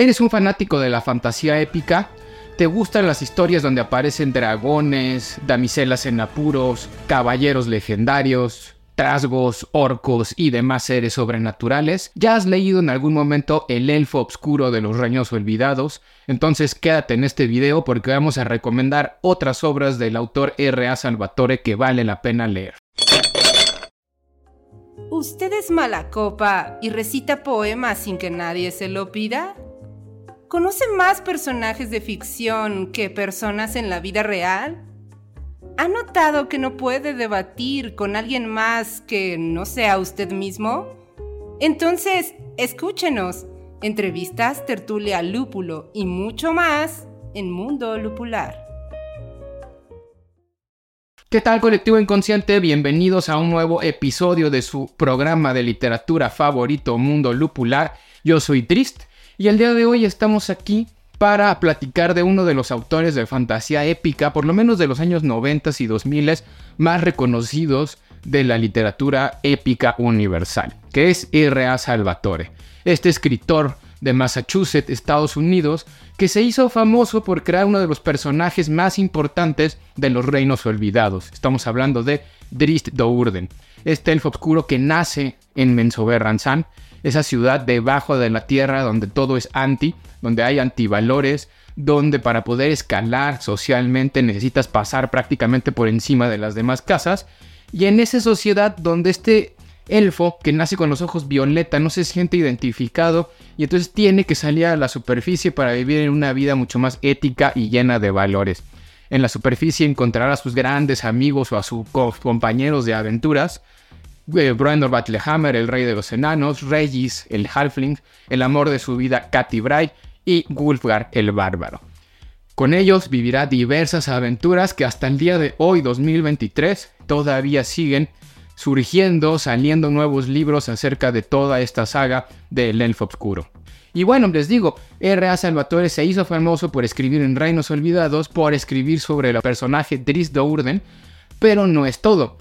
¿Eres un fanático de la fantasía épica? ¿Te gustan las historias donde aparecen dragones, damiselas en apuros, caballeros legendarios, trasgos, orcos y demás seres sobrenaturales? ¿Ya has leído en algún momento El Elfo Obscuro de los Reños Olvidados? Entonces quédate en este video porque vamos a recomendar otras obras del autor R.A. Salvatore que vale la pena leer. ¿Usted es mala copa y recita poemas sin que nadie se lo pida? ¿Conoce más personajes de ficción que personas en la vida real? ¿Ha notado que no puede debatir con alguien más que no sea usted mismo? Entonces, escúchenos. Entrevistas, tertulia, lúpulo y mucho más en Mundo Lupular. ¿Qué tal colectivo inconsciente? Bienvenidos a un nuevo episodio de su programa de literatura favorito Mundo Lupular. Yo soy Trist y el día de hoy estamos aquí para platicar de uno de los autores de fantasía épica, por lo menos de los años 90 y 2000 más reconocidos de la literatura épica universal, que es R.A. Salvatore. Este escritor de Massachusetts, Estados Unidos, que se hizo famoso por crear uno de los personajes más importantes de los reinos olvidados. Estamos hablando de Drist Dourden, este elfo oscuro que nace en Mensoberranzan esa ciudad debajo de la tierra donde todo es anti, donde hay antivalores, donde para poder escalar socialmente necesitas pasar prácticamente por encima de las demás casas. Y en esa sociedad donde este elfo que nace con los ojos violeta no se siente identificado y entonces tiene que salir a la superficie para vivir en una vida mucho más ética y llena de valores. En la superficie encontrará a sus grandes amigos o a sus compañeros de aventuras, eh, Brandon Battlehammer, el rey de los enanos, Regis, el halfling, el amor de su vida, Katy Bray y Wulfgar, el bárbaro. Con ellos vivirá diversas aventuras que hasta el día de hoy, 2023, todavía siguen surgiendo, saliendo nuevos libros acerca de toda esta saga del Elfo Obscuro. Y bueno, les digo, R.A. Salvatore se hizo famoso por escribir en Reinos Olvidados, por escribir sobre el personaje Dris Dourden, pero no es todo.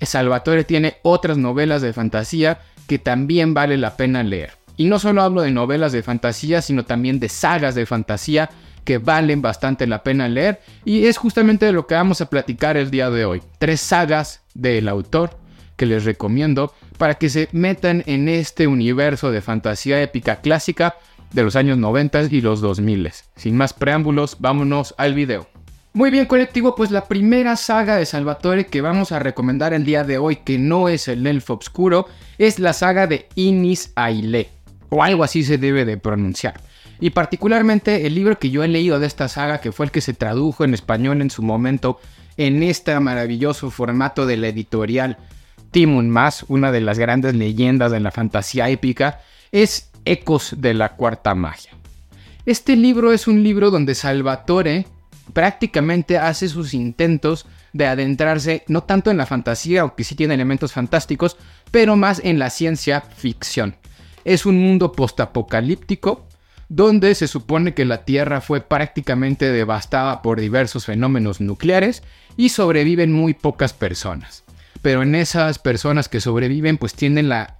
Salvatore tiene otras novelas de fantasía que también vale la pena leer. Y no solo hablo de novelas de fantasía, sino también de sagas de fantasía que valen bastante la pena leer. Y es justamente de lo que vamos a platicar el día de hoy. Tres sagas del autor que les recomiendo para que se metan en este universo de fantasía épica clásica de los años 90 y los 2000. Sin más preámbulos, vámonos al video. Muy bien, colectivo, pues la primera saga de Salvatore que vamos a recomendar el día de hoy, que no es el Elfo Obscuro, es la saga de Inis Aile, o algo así se debe de pronunciar. Y particularmente el libro que yo he leído de esta saga, que fue el que se tradujo en español en su momento en este maravilloso formato de la editorial Timun Mas, una de las grandes leyendas de la fantasía épica, es Ecos de la Cuarta Magia. Este libro es un libro donde Salvatore prácticamente hace sus intentos de adentrarse no tanto en la fantasía, aunque sí tiene elementos fantásticos, pero más en la ciencia ficción. Es un mundo postapocalíptico donde se supone que la Tierra fue prácticamente devastada por diversos fenómenos nucleares y sobreviven muy pocas personas. Pero en esas personas que sobreviven pues tienen la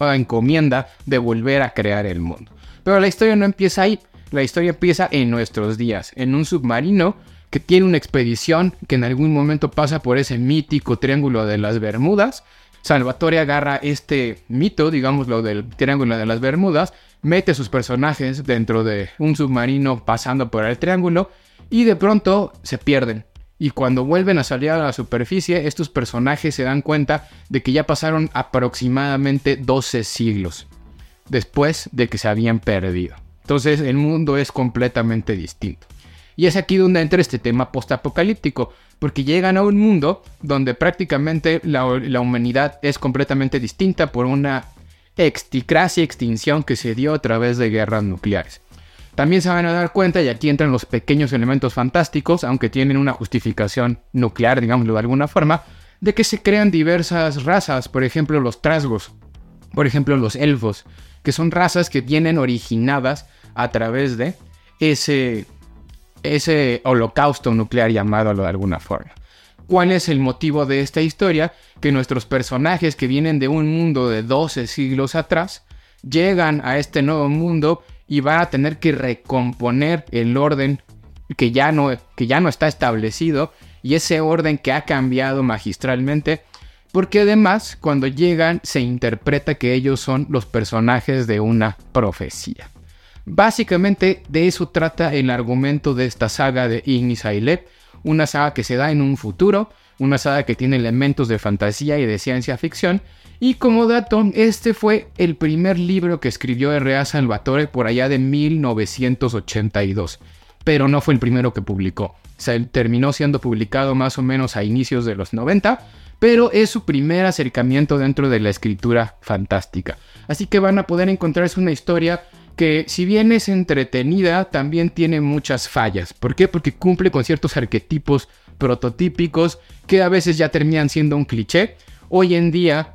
encomienda de volver a crear el mundo. Pero la historia no empieza ahí, la historia empieza en nuestros días, en un submarino que tiene una expedición que en algún momento pasa por ese mítico triángulo de las Bermudas. Salvatore agarra este mito, digamos lo del triángulo de las Bermudas, mete sus personajes dentro de un submarino pasando por el triángulo y de pronto se pierden. Y cuando vuelven a salir a la superficie, estos personajes se dan cuenta de que ya pasaron aproximadamente 12 siglos después de que se habían perdido. Entonces el mundo es completamente distinto. Y es aquí donde entra este tema postapocalíptico, porque llegan a un mundo donde prácticamente la, humanidad es completamente distinta por una exticracia extinción que se dio a través de guerras nucleares. También se van a dar cuenta, y aquí entran los pequeños elementos fantásticos, aunque tienen una justificación nuclear, digámoslo de alguna forma, de que se crean diversas razas, por ejemplo los trasgos, por ejemplo los elfos, que son razas que vienen originadas a través de ese, ese holocausto nuclear llamado de alguna forma. ¿Cuál es el motivo de esta historia? Que nuestros personajes que vienen de un mundo de 12 siglos atrás llegan a este nuevo mundo y van a tener que recomponer el orden que ya no, que ya no está establecido y ese orden que ha cambiado magistralmente, porque además cuando llegan se interpreta que ellos son los personajes de una profecía. Básicamente de eso trata el argumento de esta saga de Ignis Ailep, una saga que se da en un futuro, una saga que tiene elementos de fantasía y de ciencia ficción, y como dato, este fue el primer libro que escribió R.A. Salvatore por allá de 1982, pero no fue el primero que publicó. Se terminó siendo publicado más o menos a inicios de los 90, pero es su primer acercamiento dentro de la escritura fantástica. Así que van a poder encontrarse una historia que si bien es entretenida, también tiene muchas fallas. ¿Por qué? Porque cumple con ciertos arquetipos prototípicos que a veces ya terminan siendo un cliché. Hoy en día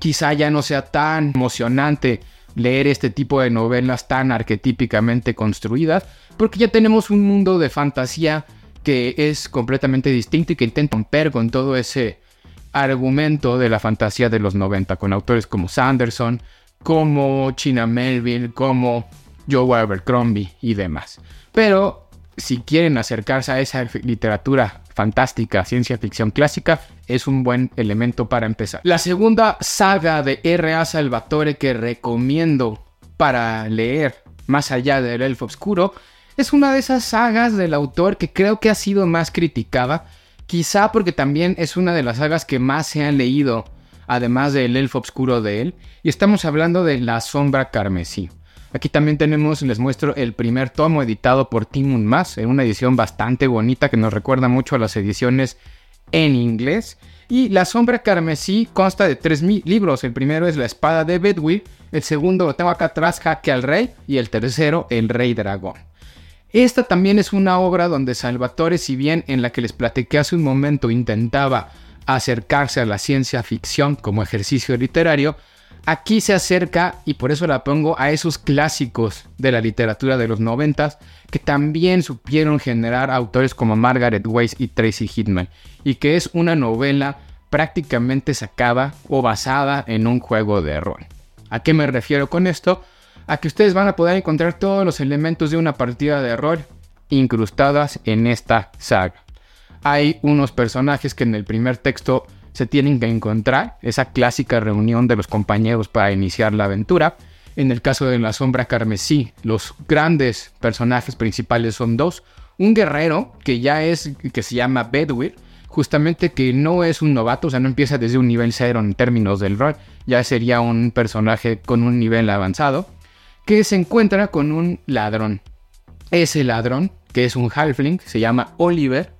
quizá ya no sea tan emocionante leer este tipo de novelas tan arquetípicamente construidas, porque ya tenemos un mundo de fantasía que es completamente distinto y que intenta romper con todo ese argumento de la fantasía de los 90, con autores como Sanderson, como China Melville, como Joe Abercrombie y demás. Pero si quieren acercarse a esa literatura fantástica, ciencia ficción clásica, es un buen elemento para empezar. La segunda saga de R.A. Salvatore que recomiendo para leer más allá del Elfo Oscuro es una de esas sagas del autor que creo que ha sido más criticada, quizá porque también es una de las sagas que más se han leído además del elfo oscuro de él, y estamos hablando de La Sombra Carmesí. Aquí también tenemos, les muestro el primer tomo editado por Timun Mas, en una edición bastante bonita que nos recuerda mucho a las ediciones en inglés. Y La Sombra Carmesí consta de tres libros. El primero es La Espada de Bedwyr, el segundo lo tengo acá atrás, Jaque al Rey, y el tercero, El Rey Dragón. Esta también es una obra donde Salvatore, si bien en la que les platiqué hace un momento intentaba acercarse a la ciencia ficción como ejercicio literario, aquí se acerca, y por eso la pongo, a esos clásicos de la literatura de los noventas que también supieron generar autores como Margaret Weiss y Tracy Hitman, y que es una novela prácticamente sacada o basada en un juego de rol. ¿A qué me refiero con esto? A que ustedes van a poder encontrar todos los elementos de una partida de rol incrustadas en esta saga hay unos personajes que en el primer texto se tienen que encontrar, esa clásica reunión de los compañeros para iniciar la aventura. En el caso de la sombra carmesí, los grandes personajes principales son dos. Un guerrero que ya es, que se llama Bedwyr, justamente que no es un novato, o sea, no empieza desde un nivel cero en términos del rol, ya sería un personaje con un nivel avanzado, que se encuentra con un ladrón. Ese ladrón, que es un halfling, se llama Oliver,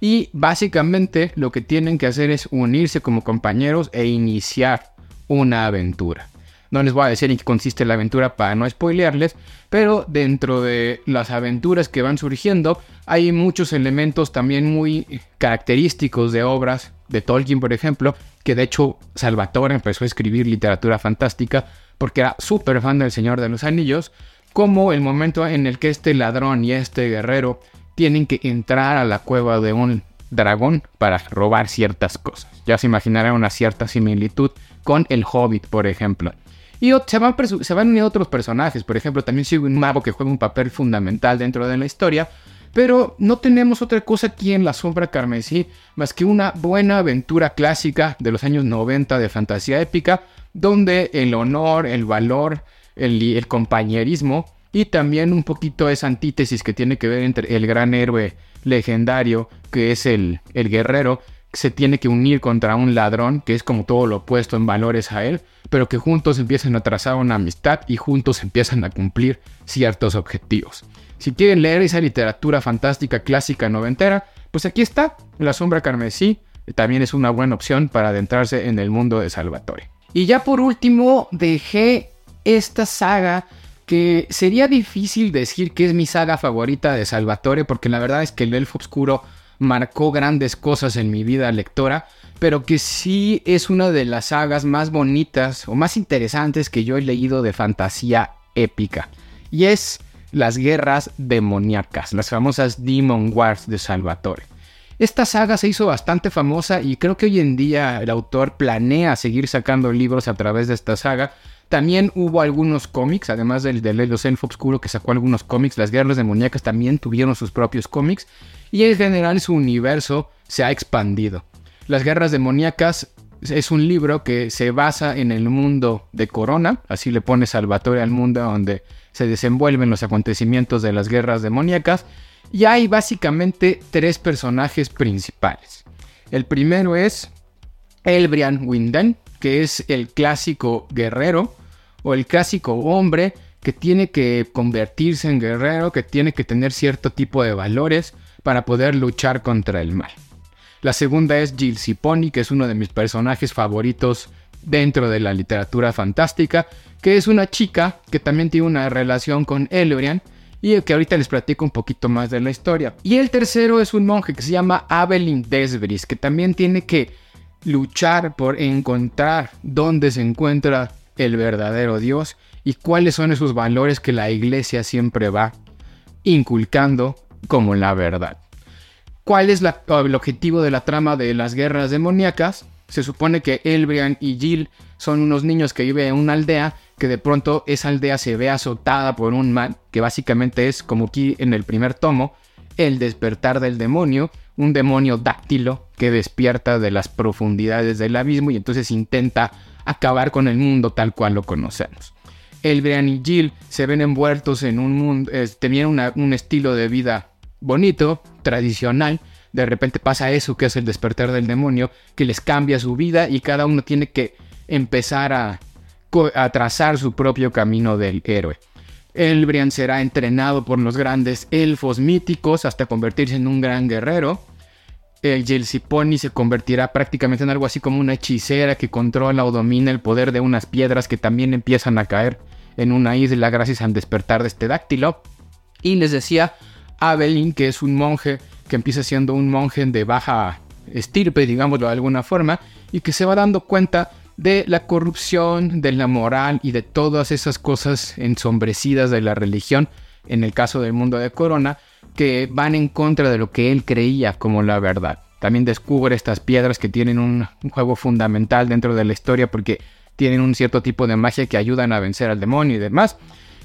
y básicamente lo que tienen que hacer es unirse como compañeros e iniciar una aventura. No les voy a decir en qué consiste la aventura para no spoilearles, pero dentro de las aventuras que van surgiendo hay muchos elementos también muy característicos de obras de Tolkien, por ejemplo, que de hecho Salvatore empezó a escribir literatura fantástica porque era súper fan del Señor de los Anillos, como el momento en el que este ladrón y este guerrero tienen que entrar a la cueva de un dragón para robar ciertas cosas. Ya se imaginarán una cierta similitud con el Hobbit, por ejemplo. Y se van, se van uniendo otros personajes, por ejemplo, también sigue un mago que juega un papel fundamental dentro de la historia, pero no tenemos otra cosa aquí en La Sombra Carmesí más que una buena aventura clásica de los años 90 de fantasía épica, donde el honor, el valor, el, el compañerismo y también un poquito esa antítesis que tiene que ver entre el gran héroe legendario, que es el, el guerrero, que se tiene que unir contra un ladrón, que es como todo lo opuesto en valores a él, pero que juntos empiezan a trazar una amistad y juntos empiezan a cumplir ciertos objetivos. Si quieren leer esa literatura fantástica clásica noventera, pues aquí está, La Sombra Carmesí, también es una buena opción para adentrarse en el mundo de Salvatore. Y ya por último, dejé esta saga que sería difícil decir que es mi saga favorita de Salvatore, porque la verdad es que el Elfo Oscuro marcó grandes cosas en mi vida lectora, pero que sí es una de las sagas más bonitas o más interesantes que yo he leído de fantasía épica. Y es las guerras demoníacas, las famosas Demon Wars de Salvatore. Esta saga se hizo bastante famosa y creo que hoy en día el autor planea seguir sacando libros a través de esta saga, También hubo algunos cómics, además del de los Elfo Obscuro que sacó algunos cómics, las guerras demoníacas también tuvieron sus propios cómics y en general su universo se ha expandido. Las guerras demoníacas es un libro que se basa en el mundo de Corona, así le pone Salvatore al mundo donde se desenvuelven los acontecimientos de las guerras demoníacas, y hay básicamente tres personajes principales. El primero es Elbrian Winden, que es el clásico guerrero o el clásico hombre que tiene que convertirse en guerrero, que tiene que tener cierto tipo de valores para poder luchar contra el mal. La segunda es Jill Ciponi, que es uno de mis personajes favoritos dentro de la literatura fantástica, que es una chica que también tiene una relación con Elbrian y que ahorita les platico un poquito más de la historia. Y el tercero es un monje que se llama Abelin Desbris, que también tiene que luchar por encontrar dónde se encuentra el verdadero Dios y cuáles son esos valores que la iglesia siempre va inculcando como la verdad. ¿Cuál es el objetivo de la trama de las guerras demoníacas? Se supone que Elbrian y Jill son unos niños que viven en una aldea que de pronto esa aldea se ve azotada por un mal, que básicamente es como aquí en el primer tomo, el despertar del demonio, un demonio dáctilo que despierta de las profundidades del abismo y entonces intenta acabar con el mundo tal cual lo conocemos. Elbrian y Jill se ven envueltos en un mundo, tenían un estilo de vida bonito, tradicional, de repente pasa eso que es el despertar del demonio, que les cambia su vida y cada uno tiene que empezar a, trazar su propio camino del héroe. Elbrian será entrenado por los grandes elfos míticos hasta convertirse en un gran guerrero. El Yelsiponi se convertirá prácticamente en algo así como una hechicera que controla o domina el poder de unas piedras que también empiezan a caer en una isla gracias al despertar de este dáctilo. Y les decía, Abelin, que es un monje que empieza siendo un monje de baja estirpe, digámoslo de alguna forma, y que se va dando cuenta de la corrupción, de la moral y de todas esas cosas ensombrecidas de la religión, en el caso del mundo de Corona, que van en contra de lo que él creía como la verdad. También descubre estas piedras que tienen un, juego fundamental dentro de la historia porque tienen un cierto tipo de magia que ayudan a vencer al demonio y demás.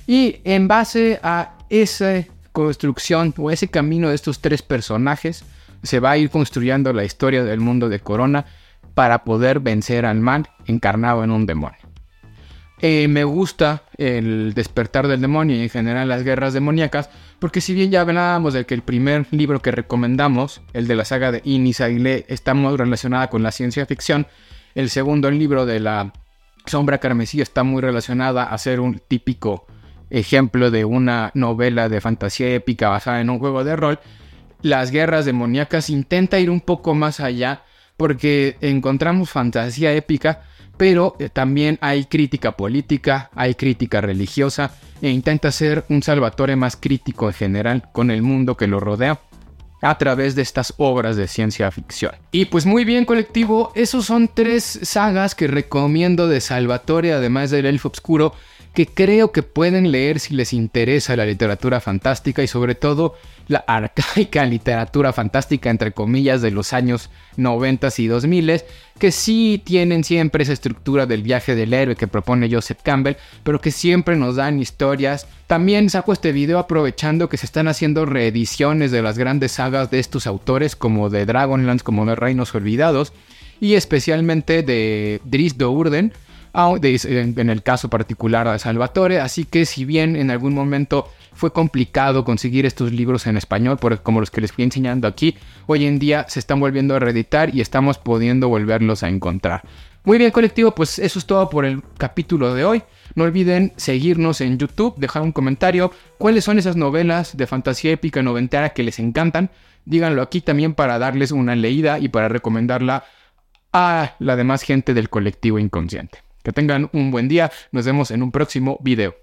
Y en base a ese construcción o ese camino de estos tres personajes se va a ir construyendo la historia del mundo de Corona para poder vencer al mal encarnado en un demonio. Eh, me gusta el despertar del demonio y en general las guerras demoníacas, porque si bien ya hablábamos de que el primer libro que recomendamos, el de la saga de Inis Aguilé, está muy relacionada con la ciencia ficción, el segundo libro de la Sombra Carmesí está muy relacionada a ser un típico ejemplo de una novela de fantasía épica basada en un juego de rol, las guerras demoníacas intenta ir un poco más allá porque encontramos fantasía épica, pero eh, también hay crítica política, hay crítica religiosa e intenta ser un Salvatore más crítico en general con el mundo que lo rodea a través de estas obras de ciencia ficción. Y pues muy bien colectivo, esos son tres sagas que recomiendo de Salvatore, además del Elfo Obscuro, que creo que pueden leer si les interesa la literatura fantástica y sobre todo la arcaica literatura fantástica entre comillas de los años 90 y 2000 que sí tienen siempre esa estructura del viaje del héroe que propone Joseph Campbell, pero que siempre nos dan historias. También saco este video aprovechando que se están haciendo reediciones de las grandes sagas de estos autores como de Dragonlance, como de Reinos Olvidados y especialmente de Dries Dourden en el caso particular de Salvatore, así que si bien en algún momento fue complicado conseguir estos libros en español, como los que les fui enseñando aquí, hoy en día se están volviendo a reeditar y estamos pudiendo volverlos a encontrar. Muy bien colectivo, pues eso es todo por el capítulo de hoy. No olviden seguirnos en YouTube, dejar un comentario, cuáles son esas novelas de fantasía épica noventera que les encantan. Díganlo aquí también para darles una leída y para recomendarla a la demás gente del colectivo inconsciente. Que tengan un buen día. Nos vemos en un próximo video.